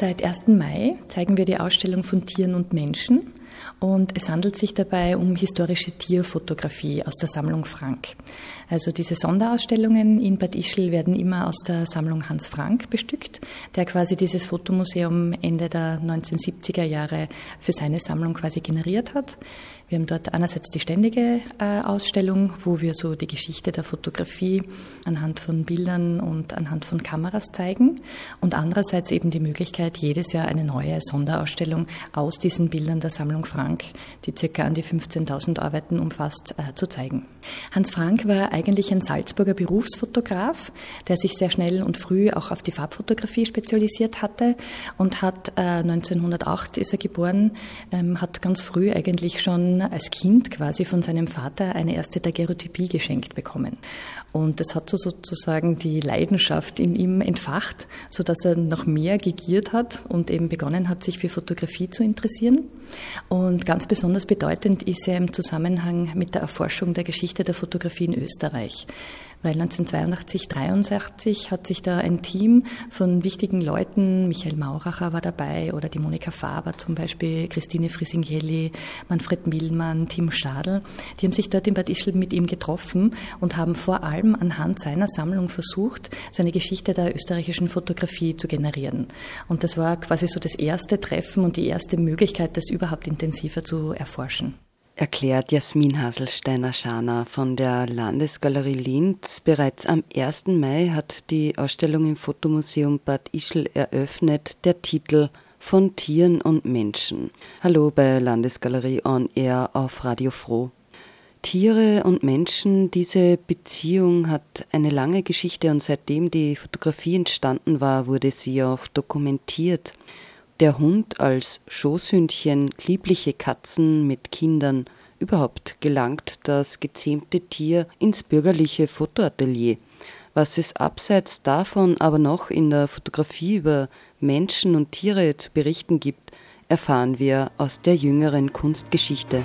Seit 1. Mai zeigen wir die Ausstellung von Tieren und Menschen und es handelt sich dabei um historische Tierfotografie aus der Sammlung Frank. Also diese Sonderausstellungen in Bad Ischl werden immer aus der Sammlung Hans Frank bestückt, der quasi dieses Fotomuseum Ende der 1970er Jahre für seine Sammlung quasi generiert hat. Wir haben dort einerseits die ständige äh, Ausstellung, wo wir so die Geschichte der Fotografie anhand von Bildern und anhand von Kameras zeigen und andererseits eben die Möglichkeit, jedes Jahr eine neue Sonderausstellung aus diesen Bildern der Sammlung Frank, die circa an die 15.000 Arbeiten umfasst, äh, zu zeigen. Hans Frank war eigentlich ein Salzburger Berufsfotograf, der sich sehr schnell und früh auch auf die Farbfotografie spezialisiert hatte und hat äh, 1908 ist er geboren, ähm, hat ganz früh eigentlich schon als Kind quasi von seinem Vater eine erste Daguerreotypie geschenkt bekommen. Und das hat so sozusagen die Leidenschaft in ihm entfacht, so dass er noch mehr gegiert hat und eben begonnen hat, sich für Fotografie zu interessieren. Und ganz besonders bedeutend ist er im Zusammenhang mit der Erforschung der Geschichte der Fotografie in Österreich weil 1982, 83 hat sich da ein Team von wichtigen Leuten, Michael Mauracher war dabei oder die Monika Faber zum Beispiel, Christine Frisingelli, Manfred Millmann, Tim Stadl, die haben sich dort in Bad Ischl mit ihm getroffen und haben vor allem anhand seiner Sammlung versucht, so eine Geschichte der österreichischen Fotografie zu generieren. Und das war quasi so das erste Treffen und die erste Möglichkeit, das überhaupt intensiver zu erforschen erklärt Jasmin Haselsteiner-Schaner von der Landesgalerie Linz. Bereits am 1. Mai hat die Ausstellung im Fotomuseum Bad Ischl eröffnet. Der Titel von Tieren und Menschen. Hallo bei Landesgalerie On Air auf Radio Froh. Tiere und Menschen, diese Beziehung hat eine lange Geschichte und seitdem die Fotografie entstanden war, wurde sie auch dokumentiert der Hund als Schoßhündchen, liebliche Katzen mit Kindern, überhaupt gelangt das gezähmte Tier ins bürgerliche Fotoatelier. Was es abseits davon aber noch in der Fotografie über Menschen und Tiere zu berichten gibt, erfahren wir aus der jüngeren Kunstgeschichte.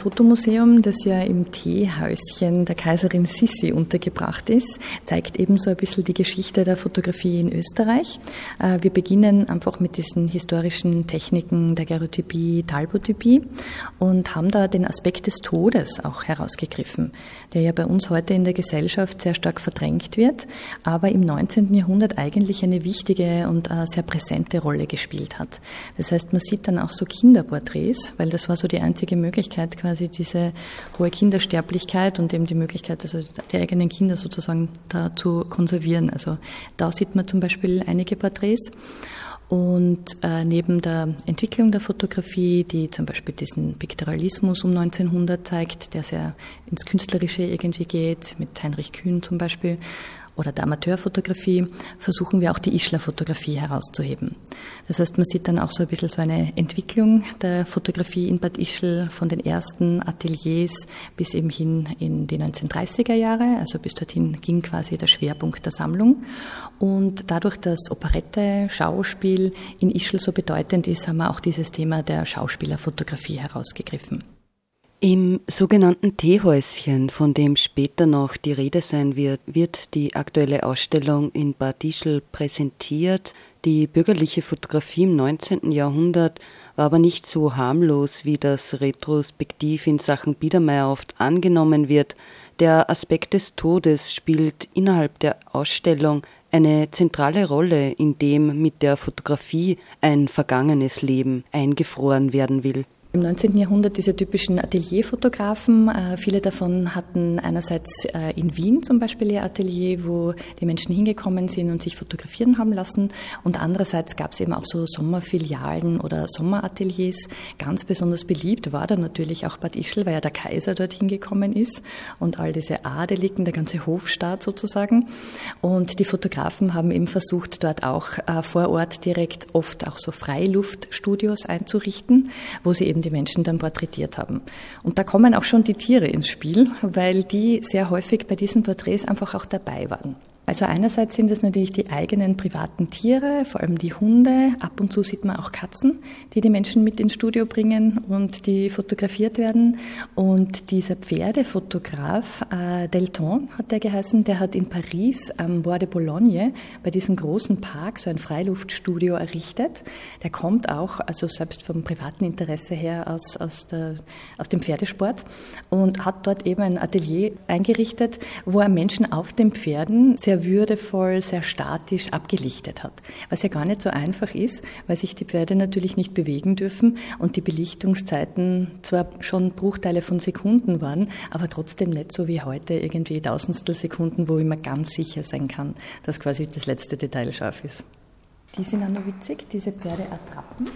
Fotomuseum, das ja im Teehäuschen der Kaiserin Sissi untergebracht ist, zeigt ebenso ein bisschen die Geschichte der Fotografie in Österreich. Äh, wir beginnen einfach mit diesen historischen Techniken der Gerotypie, Talbotypie und haben da den Aspekt des Todes auch herausgegriffen, der ja bei uns heute in der Gesellschaft sehr stark verdrängt wird, aber im 19. Jahrhundert eigentlich eine wichtige und äh, sehr präsente Rolle gespielt hat. Das heißt, man sieht dann auch so Kinderporträts, weil das war so die einzige Möglichkeit, quasi diese hohe Kindersterblichkeit und eben die Möglichkeit, also die eigenen Kinder sozusagen da zu konservieren. Also da sieht man zum Beispiel einige Porträts. Und äh, neben der Entwicklung der Fotografie, die zum Beispiel diesen Piktoralismus um 1900 zeigt, der sehr ins Künstlerische irgendwie geht, mit Heinrich Kühn zum Beispiel, oder der Amateurfotografie versuchen wir auch die Ischler-Fotografie herauszuheben. Das heißt, man sieht dann auch so ein bisschen so eine Entwicklung der Fotografie in Bad Ischl von den ersten Ateliers bis eben hin in die 1930er Jahre. Also bis dorthin ging quasi der Schwerpunkt der Sammlung. Und dadurch, dass Operette, Schauspiel in Ischl so bedeutend ist, haben wir auch dieses Thema der Schauspielerfotografie herausgegriffen. Im sogenannten Teehäuschen, von dem später noch die Rede sein wird, wird die aktuelle Ausstellung in Bad Ischl präsentiert. Die bürgerliche Fotografie im 19. Jahrhundert war aber nicht so harmlos, wie das retrospektiv in Sachen Biedermeier oft angenommen wird. Der Aspekt des Todes spielt innerhalb der Ausstellung eine zentrale Rolle, in dem mit der Fotografie ein vergangenes Leben eingefroren werden will. Im 19. Jahrhundert diese typischen Atelierfotografen, äh, viele davon hatten einerseits äh, in Wien zum Beispiel ihr Atelier, wo die Menschen hingekommen sind und sich fotografieren haben lassen und andererseits gab es eben auch so Sommerfilialen oder Sommerateliers. Ganz besonders beliebt war da natürlich auch Bad Ischl, weil ja der Kaiser dorthin gekommen ist und all diese Adeligen, der ganze Hofstaat sozusagen. Und die Fotografen haben eben versucht, dort auch äh, vor Ort direkt oft auch so Freiluftstudios einzurichten, wo sie eben eben die Menschen dann porträtiert haben. Und da kommen auch schon die Tiere ins Spiel, weil die sehr häufig bei diesen Porträts einfach auch dabei waren. Also einerseits sind es natürlich die eigenen privaten Tiere, vor allem die Hunde. Ab und zu sieht man auch Katzen, die die Menschen mit ins Studio bringen und die fotografiert werden. Und dieser Pferdefotograf, äh, Delton hat der geheißen, der hat in Paris am Bois de Boulogne bei diesem großen Park so ein Freiluftstudio errichtet. Der kommt auch, also selbst vom privaten Interesse her, aus, aus, der, aus dem Pferdesport und hat dort eben ein Atelier eingerichtet, wo er Menschen auf den Pferden sehr würdevoll, sehr statisch abgelichtet hat. Was ja gar nicht so einfach ist, weil sich die Pferde natürlich nicht bewegen dürfen und die Belichtungszeiten zwar schon Bruchteile von Sekunden waren, aber trotzdem nicht so wie heute irgendwie Tausendstel Sekunden, wo ich mir ganz sicher sein kann, dass quasi das letzte Detail scharf ist. Die sind auch noch witzig, diese Pferdeattrappen.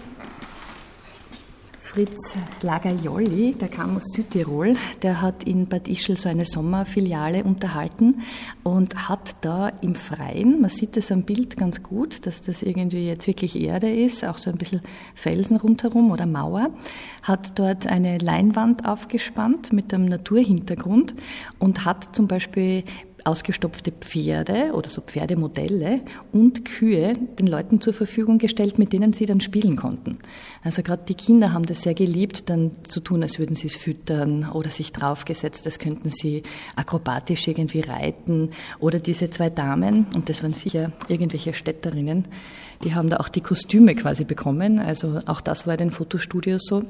Fritz Lagaioli, der kam aus Südtirol, der hat in Bad Ischl so eine Sommerfiliale unterhalten und hat da im Freien, man sieht das am Bild ganz gut, dass das irgendwie jetzt wirklich Erde ist, auch so ein bisschen Felsen rundherum oder Mauer, hat dort eine Leinwand aufgespannt mit einem Naturhintergrund und hat zum Beispiel ausgestopfte Pferde oder so Pferdemodelle und Kühe den Leuten zur Verfügung gestellt, mit denen sie dann spielen konnten. Also gerade die Kinder haben das sehr geliebt, dann zu tun, als würden sie es füttern oder sich draufgesetzt, als könnten sie akrobatisch irgendwie reiten. Oder diese zwei Damen, und das waren sicher irgendwelche Städterinnen, die haben da auch die Kostüme quasi bekommen. Also auch das war in den Fotostudios so,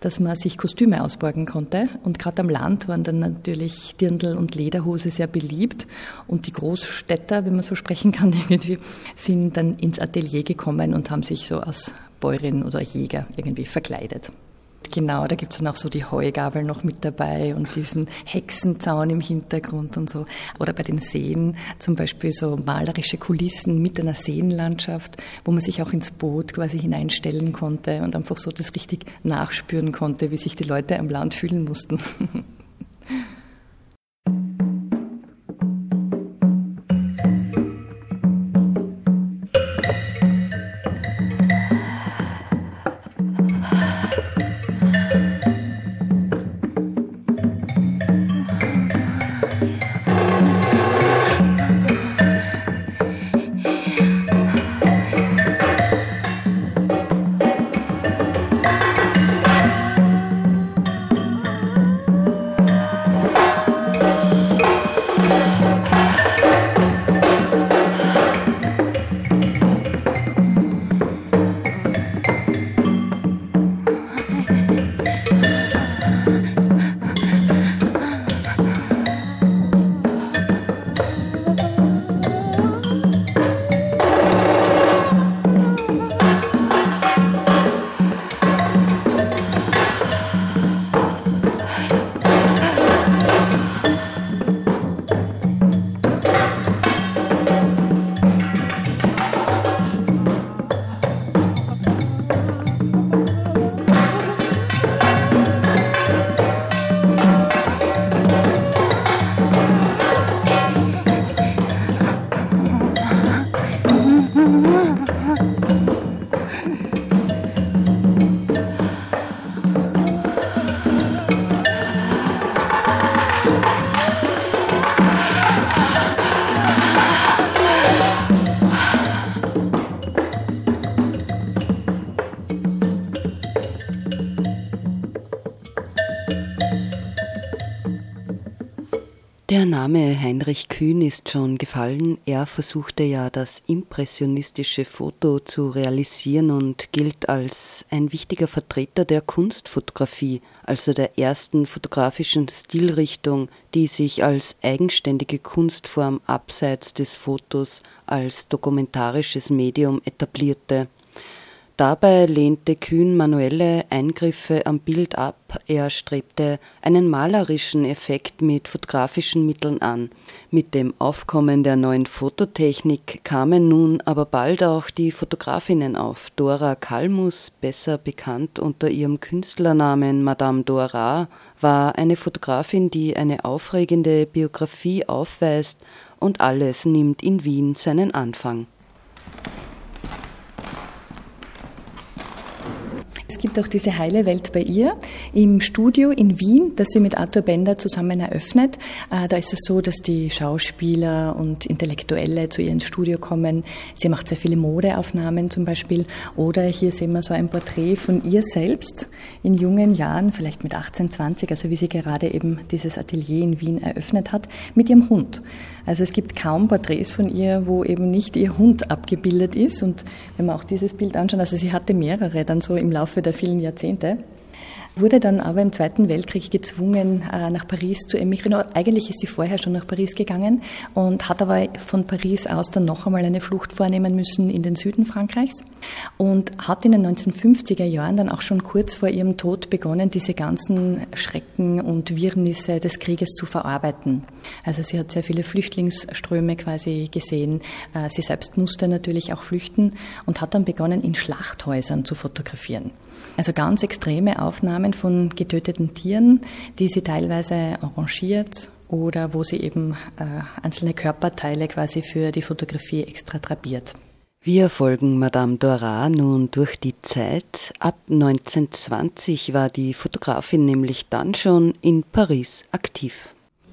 dass man sich Kostüme ausborgen konnte. Und gerade am Land waren dann natürlich Dirndl und Lederhose sehr beliebt. Und die Großstädter, wenn man so sprechen kann, irgendwie, sind dann ins Atelier gekommen und haben sich so als Bäuerin oder Jäger irgendwie verkleidet. Genau, da gibt es dann auch so die Heugabel noch mit dabei und diesen Hexenzaun im Hintergrund und so. Oder bei den Seen zum Beispiel so malerische Kulissen mit einer Seenlandschaft, wo man sich auch ins Boot quasi hineinstellen konnte und einfach so das richtig nachspüren konnte, wie sich die Leute am Land fühlen mussten. Der Name Heinrich Kühn ist schon gefallen. Er versuchte ja das impressionistische Foto zu realisieren und gilt als ein wichtiger Vertreter der Kunstfotografie, also der ersten fotografischen Stilrichtung, die sich als eigenständige Kunstform abseits des Fotos als dokumentarisches Medium etablierte. Dabei lehnte Kühn manuelle Eingriffe am Bild ab, er strebte einen malerischen Effekt mit fotografischen Mitteln an. Mit dem Aufkommen der neuen Fototechnik kamen nun aber bald auch die Fotografinnen auf. Dora Kalmus, besser bekannt unter ihrem Künstlernamen Madame Dora, war eine Fotografin, die eine aufregende Biografie aufweist und alles nimmt in Wien seinen Anfang. Gibt auch diese heile Welt bei ihr im Studio in Wien, das sie mit Arthur Bender zusammen eröffnet. Äh, da ist es so, dass die Schauspieler und Intellektuelle zu ihr ins Studio kommen. Sie macht sehr viele Modeaufnahmen zum Beispiel. Oder hier sehen wir so ein Porträt von ihr selbst in jungen Jahren, vielleicht mit 18, 20, also wie sie gerade eben dieses Atelier in Wien eröffnet hat, mit ihrem Hund. Also es gibt kaum Porträts von ihr, wo eben nicht ihr Hund abgebildet ist. Und wenn wir auch dieses Bild anschauen, also sie hatte mehrere dann so im Laufe der vielen Jahrzehnte wurde dann aber im Zweiten Weltkrieg gezwungen, äh, nach Paris zu emigrieren. Eigentlich ist sie vorher schon nach Paris gegangen und hat aber von Paris aus dann noch einmal eine Flucht vornehmen müssen in den Süden Frankreichs und hat in den 1950er Jahren dann auch schon kurz vor ihrem Tod begonnen, diese ganzen Schrecken und Wirrnisse des Krieges zu verarbeiten. Also sie hat sehr viele Flüchtlingsströme quasi gesehen. Äh, sie selbst musste natürlich auch flüchten und hat dann begonnen, in Schlachthäusern zu fotografieren. Also ganz extreme Aufnahmen von getöteten Tieren, die sie teilweise arrangiert oder wo sie eben äh, einzelne Körperteile quasi für die Fotografie extra drapiert. Wir folgen Madame Dora nun durch die Zeit. Ab 1920 war die Fotografin nämlich dann schon in Paris aktiv.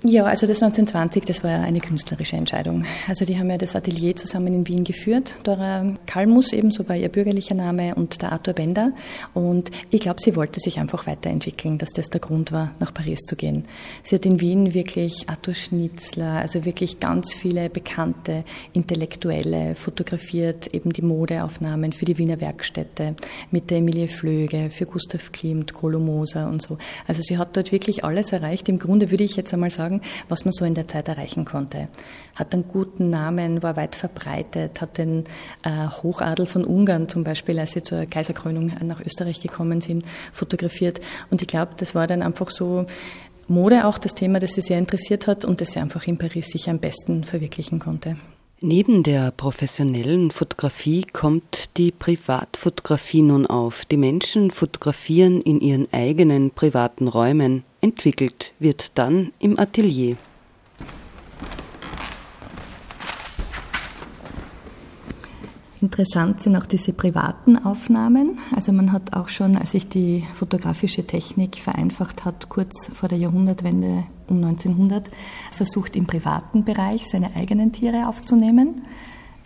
Ja, also das 1920, das war eine künstlerische Entscheidung. Also die haben ja das Atelier zusammen in Wien geführt. Dora Kalmus ebenso war ihr bürgerlicher Name und der Arthur Bender. Und ich glaube, sie wollte sich einfach weiterentwickeln, dass das der Grund war, nach Paris zu gehen. Sie hat in Wien wirklich Arthur Schnitzler, also wirklich ganz viele bekannte Intellektuelle fotografiert, eben die Modeaufnahmen für die Wiener Werkstätte mit der Emilie Flöge, für Gustav Klimt, Kolo Moser und so. Also sie hat dort wirklich alles erreicht. Im Grunde würde ich jetzt einmal sagen, sagen, was man so in der Zeit erreichen konnte. Hat einen guten Namen, war weit verbreitet, hat den äh, Hochadel von Ungarn zum Beispiel, als sie zur Kaiserkrönung nach Österreich gekommen sind, fotografiert. Und ich glaube, das war dann einfach so Mode auch das Thema, das sie sehr interessiert hat und das sie einfach in Paris sich am besten verwirklichen konnte. Neben der professionellen Fotografie kommt die Privatfotografie nun auf. Die Menschen fotografieren in ihren eigenen privaten Räumen. Entwickelt wird dann im Atelier. Interessant sind auch diese privaten Aufnahmen. Also man hat auch schon, als sich die fotografische Technik vereinfacht hat, kurz vor der Jahrhundertwende um 1900, versucht im privaten Bereich seine eigenen Tiere aufzunehmen.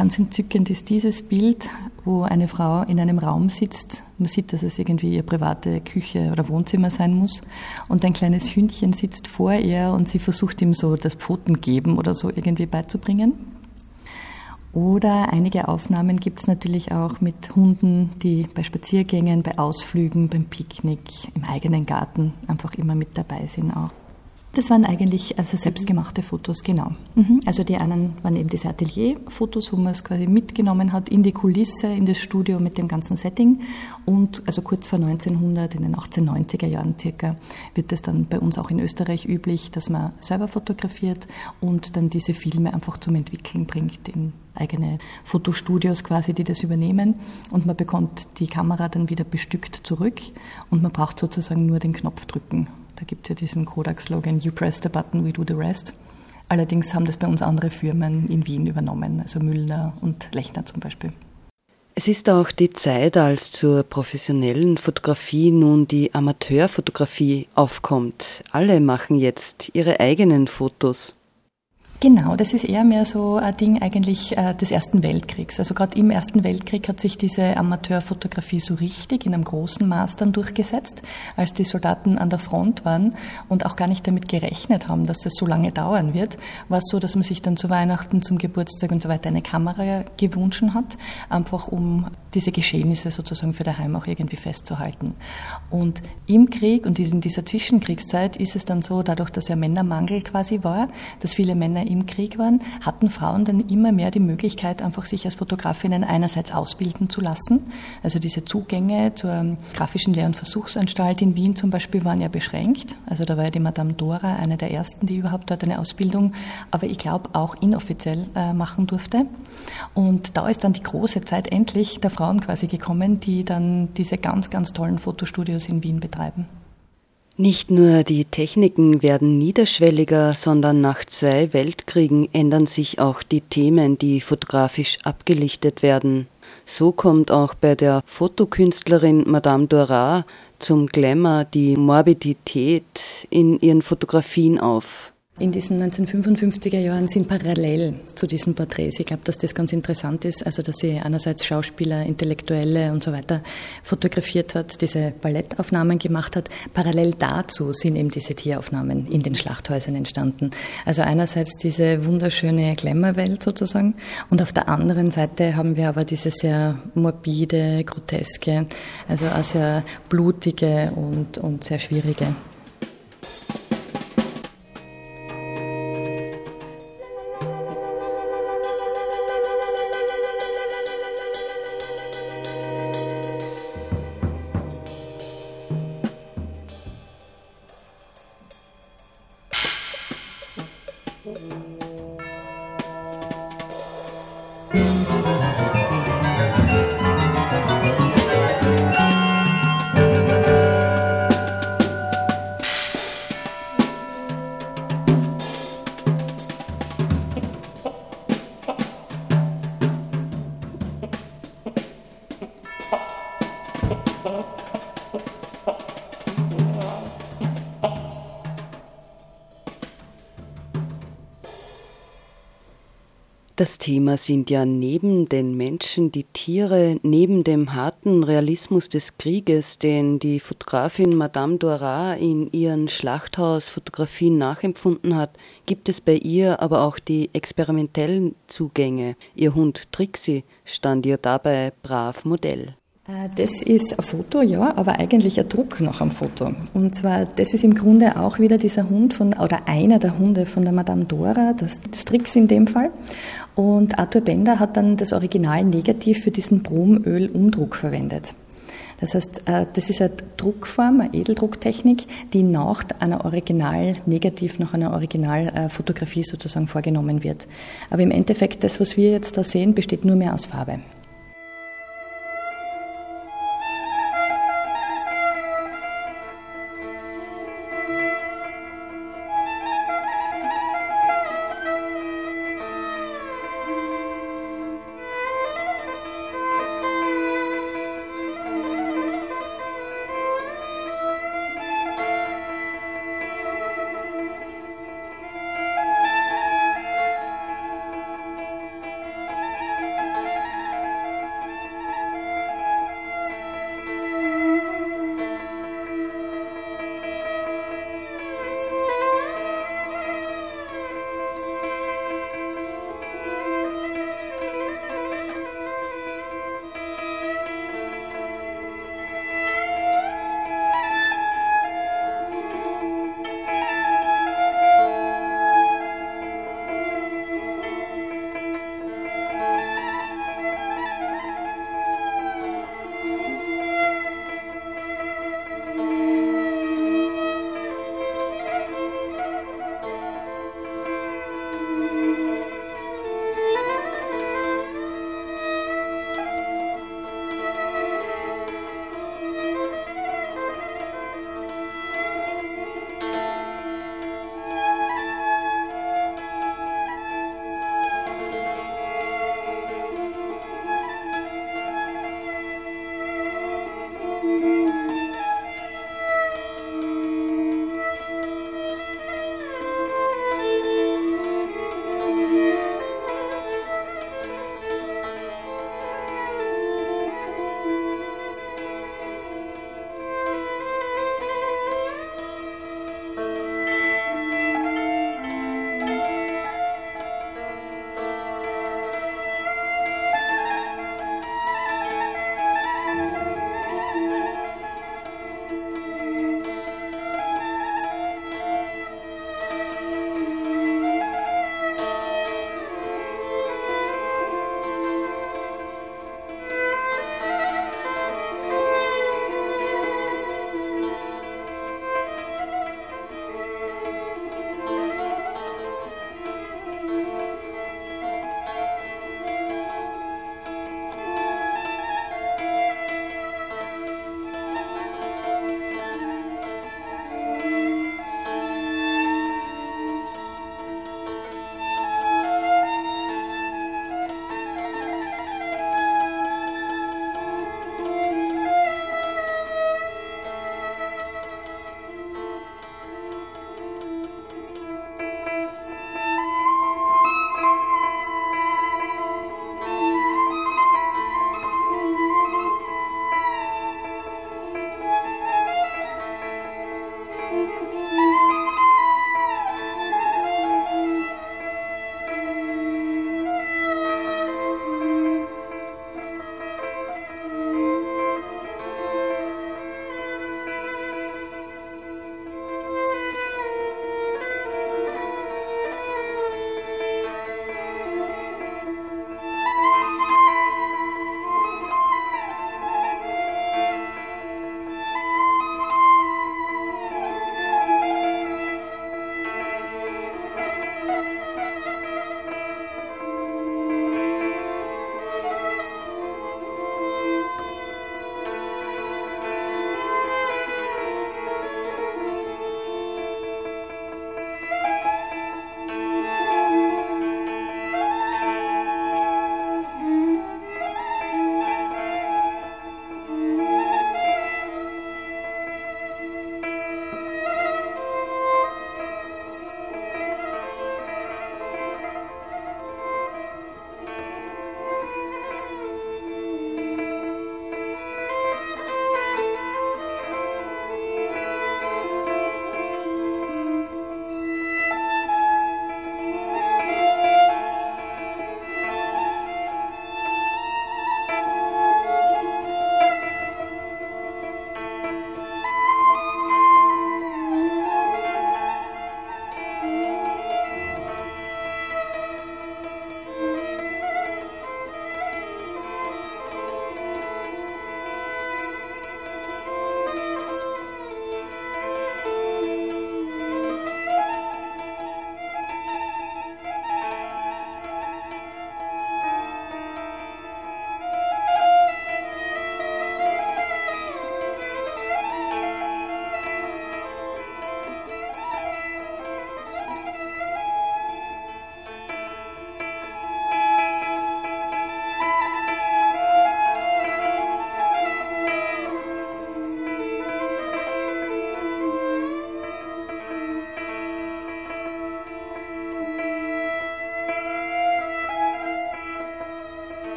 Ganz entzückend ist dieses Bild, wo eine Frau in einem Raum sitzt. Man sieht, dass es irgendwie ihre private Küche oder Wohnzimmer sein muss. Und ein kleines Hündchen sitzt vor ihr und sie versucht ihm so das Pfotengeben oder so irgendwie beizubringen. Oder einige Aufnahmen gibt es natürlich auch mit Hunden, die bei Spaziergängen, bei Ausflügen, beim Picknick, im eigenen Garten einfach immer mit dabei sind auch. Das waren eigentlich also selbstgemachte Fotos, genau. Mhm. Also die einen waren eben diese Atelierfotos, wo man es quasi mitgenommen hat in die Kulisse, in das Studio mit dem ganzen Setting. Und also kurz vor 1900, in den 1890er Jahren circa, wird es dann bei uns auch in Österreich üblich, dass man selber fotografiert und dann diese Filme einfach zum Entwickeln bringt in eigene Fotostudios quasi, die das übernehmen und man bekommt die Kamera dann wieder bestückt zurück und man braucht sozusagen nur den Knopf drücken da gibt es ja diesen Kodak-Slogan, You press the button, we do the rest. Allerdings haben das bei uns andere Firmen in Wien übernommen, also Müllner und Lechner zum Beispiel. Es ist auch die Zeit, als zur professionellen Fotografie nun die Amateurfotografie aufkommt. Alle machen jetzt ihre eigenen Fotos. Genau, das ist eher mehr so ein Ding eigentlich äh, des Ersten Weltkriegs. Also gerade im Ersten Weltkrieg hat sich diese Amateurfotografie so richtig in einem großen Maß dann durchgesetzt, als die Soldaten an der Front waren und auch gar nicht damit gerechnet haben, dass das so lange dauern wird, war es so, dass man sich dann zu Weihnachten, zum Geburtstag und so weiter eine Kamera gewünscht hat, einfach um diese Geschehnisse sozusagen für daheim auch irgendwie festzuhalten. Und im Krieg und in dieser Zwischenkriegszeit ist es dann so, dadurch, dass ja Männermangel quasi war, dass viele Männer im Krieg waren, hatten Frauen dann immer mehr die Möglichkeit, einfach sich als Fotografinnen einerseits ausbilden zu lassen. Also diese Zugänge zur grafischen Lehr- und Versuchsanstalt in Wien zum Beispiel waren ja beschränkt. Also da war ja die Madame Dora eine der ersten, die überhaupt dort eine Ausbildung, aber ich glaube auch inoffiziell äh, machen durfte. Und da ist dann die große Zeit endlich der Frauen quasi gekommen, die dann diese ganz, ganz tollen Fotostudios in Wien betreiben. Nicht nur die Techniken werden niederschwelliger, sondern nach zwei Weltkriegen ändern sich auch die Themen, die fotografisch abgelichtet werden. So kommt auch bei der Fotokünstlerin Madame Dora zum Glamour die Morbidität in ihren Fotografien auf in diesen 1955er Jahren sind parallel zu diesen Porträts. Ich glaube, dass das ganz interessant ist, also dass sie einerseits Schauspieler, Intellektuelle und so weiter fotografiert hat, diese Ballettaufnahmen gemacht hat. Parallel dazu sind eben diese Tieraufnahmen in den Schlachthäusern entstanden. Also einerseits diese wunderschöne Glamour-Welt sozusagen und auf der anderen Seite haben wir aber diese sehr morbide, groteske, also auch sehr blutige und, und sehr schwierige. Das Thema sind ja neben den Menschen die Tiere, neben dem harten Realismus des Krieges, den die Fotografin Madame Dora in ihren Schlachthausfotografien nachempfunden hat, gibt es bei ihr aber auch die experimentellen Zugänge. Ihr Hund Trixie stand ihr dabei brav Modell. Äh, das ist ein Foto, ja, aber eigentlich ein Druck nach einem Foto. Und zwar, das ist im Grunde auch wieder dieser Hund von, oder einer der Hunde von der Madame Dora, das Strix in dem Fall. Und Arthur Bender hat dann das Original Negativ für diesen Bromöl-Umdruck verwendet. Das heißt, äh, das ist eine Druckform, eine Edeldrucktechnik, die nach einer Original-Negativ, nach einer Originalfotografie sozusagen vorgenommen wird. Aber im Endeffekt, das, was wir jetzt da sehen, besteht nur mehr aus Farbe.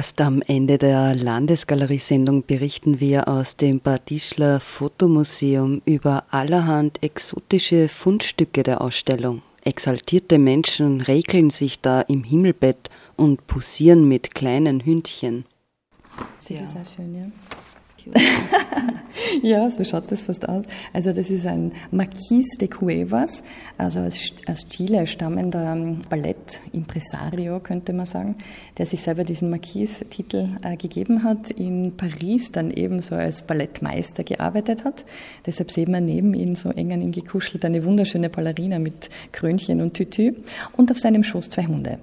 Fast am Ende der Landesgalerie-Sendung berichten wir aus dem Bad Ischler Fotomuseum über allerhand exotische Fundstücke der Ausstellung. Exaltierte Menschen regeln sich da im Himmelbett und posieren mit kleinen Hündchen. Das ja. ist auch schön, ja. ja, so schaut das fast aus. Also das ist ein Marquis de Cuevas, also aus, Chile stammender ähm, Ballett-Impresario, könnte man sagen, der sich selber diesen Marquis-Titel äh, gegeben hat, in Paris dann ebenso als Ballettmeister gearbeitet hat. Deshalb sehen wir neben ihm so eng an ihn gekuschelt eine wunderschöne Ballerina mit Krönchen und Tütü und auf seinem Schoß zwei Hunde.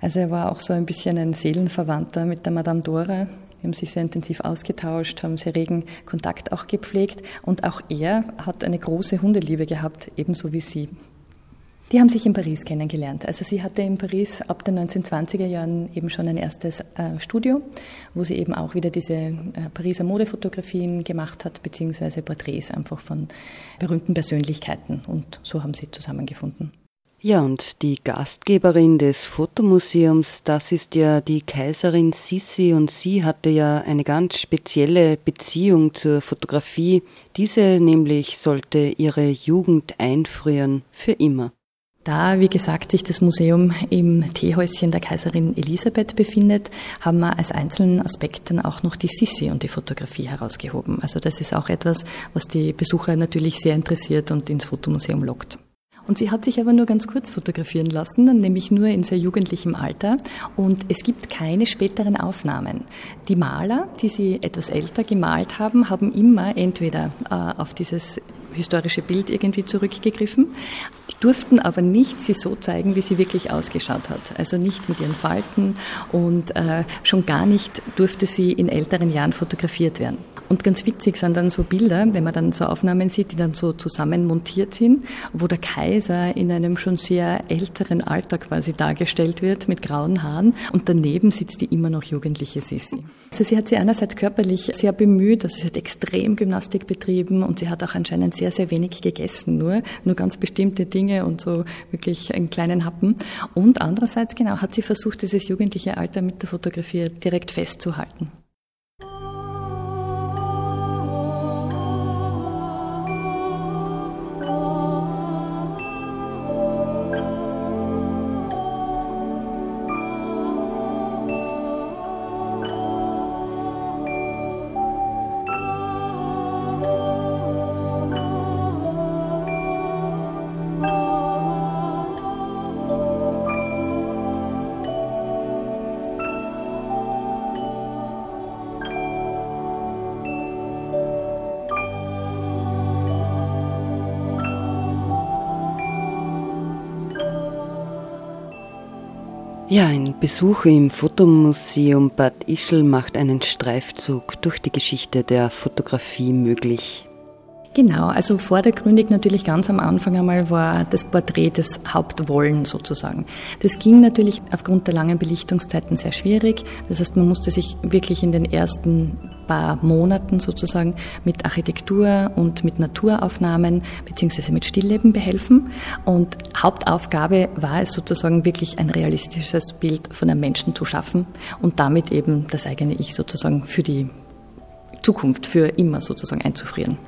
Also er war auch so ein bisschen ein Seelenverwandter mit der Madame Dora, wir haben sich sehr intensiv ausgetauscht, haben sehr regen Kontakt auch gepflegt und auch er hat eine große Hundeliebe gehabt, ebenso wie sie. Die haben sich in Paris kennengelernt. Also sie hatte in Paris ab den 1920er Jahren eben schon ein erstes äh, Studio, wo sie eben auch wieder diese äh, Pariser Modefotografien gemacht hat, beziehungsweise Porträts einfach von berühmten Persönlichkeiten. Und so haben sie zusammengefunden. Ja, und die Gastgeberin des Fotomuseums, das ist ja die Kaiserin Sissi und sie hatte ja eine ganz spezielle Beziehung zur Fotografie. Diese nämlich sollte ihre Jugend einfrieren für immer. Da, wie gesagt, sich das Museum im Teehäuschen der Kaiserin Elisabeth befindet, haben wir als einzelnen Aspekt dann auch noch die Sissi und die Fotografie herausgehoben. Also das ist auch etwas, was die Besucher natürlich sehr interessiert und ins Fotomuseum lockt. Und sie hat sich aber nur ganz kurz fotografieren lassen, nämlich nur in sehr jugendlichem Alter. Und es gibt keine späteren Aufnahmen. Die Maler, die sie etwas älter gemalt haben, haben immer entweder äh, auf dieses historische Bild irgendwie zurückgegriffen, durften aber nicht sie so zeigen, wie sie wirklich ausgeschaut hat. Also nicht mit ihren Falten und äh, schon gar nicht durfte sie in älteren Jahren fotografiert werden. Und ganz witzig sind dann so Bilder, wenn man dann so Aufnahmen sieht, die dann so zusammen montiert sind, wo der Kaiser in einem schon sehr älteren Alter quasi dargestellt wird mit grauen Haaren und daneben sitzt die immer noch jugendliche Sissi. Also sie hat sich einerseits körperlich sehr bemüht, also sie hat extrem Gymnastik betrieben und sie hat auch anscheinend sehr, sehr wenig gegessen, nur, nur ganz bestimmte Dinge und so wirklich einen kleinen Happen. Und andererseits genau hat sie versucht, dieses jugendliche Alter mit der Fotografie direkt festzuhalten. Ja, ein Besuch im Fotomuseum Bad Ischl macht einen Streifzug durch die Geschichte der Fotografie möglich. Genau, also vordergründig natürlich ganz am Anfang einmal war das Porträt des Hauptwollen sozusagen. Das ging natürlich aufgrund der langen Belichtungszeiten sehr schwierig. Das heißt, man musste sich wirklich in den ersten paar Monaten sozusagen mit Architektur und mit Naturaufnahmen beziehungsweise mit Stillleben behelfen. Und Hauptaufgabe war es sozusagen wirklich ein realistisches Bild von einem Menschen zu schaffen und damit eben das eigene Ich sozusagen für die Zukunft, für immer sozusagen einzufrieren.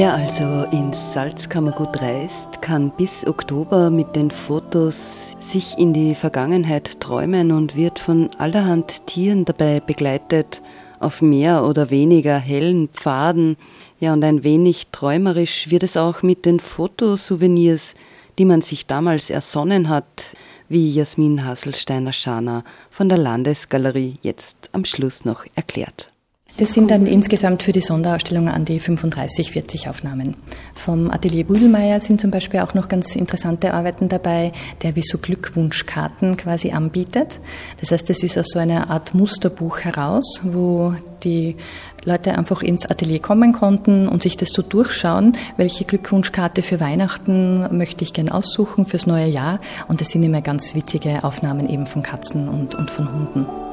Wer also ins Salzkammergut reist, kann bis Oktober mit den Fotos sich in die Vergangenheit träumen und wird von allerhand Tieren dabei begleitet, auf mehr oder weniger hellen Pfaden. Ja, und ein wenig träumerisch wird es auch mit den Fotosouvenirs, die man sich damals ersonnen hat, wie Jasmin Hasselsteiner-Schana von der Landesgalerie jetzt am Schluss noch erklärt. Das sind dann insgesamt für die Sonderausstellung an die 35, 40 Aufnahmen. Vom Atelier Büdelmeier sind zum Beispiel auch noch ganz interessante Arbeiten dabei, der wie so Glückwunschkarten quasi anbietet. Das heißt, es ist aus so einer Art Musterbuch heraus, wo die Leute einfach ins Atelier kommen konnten und sich das so durchschauen, welche Glückwunschkarte für Weihnachten möchte ich gern aussuchen fürs neue Jahr. Und das sind immer ganz witzige Aufnahmen eben von Katzen und, und von Hunden.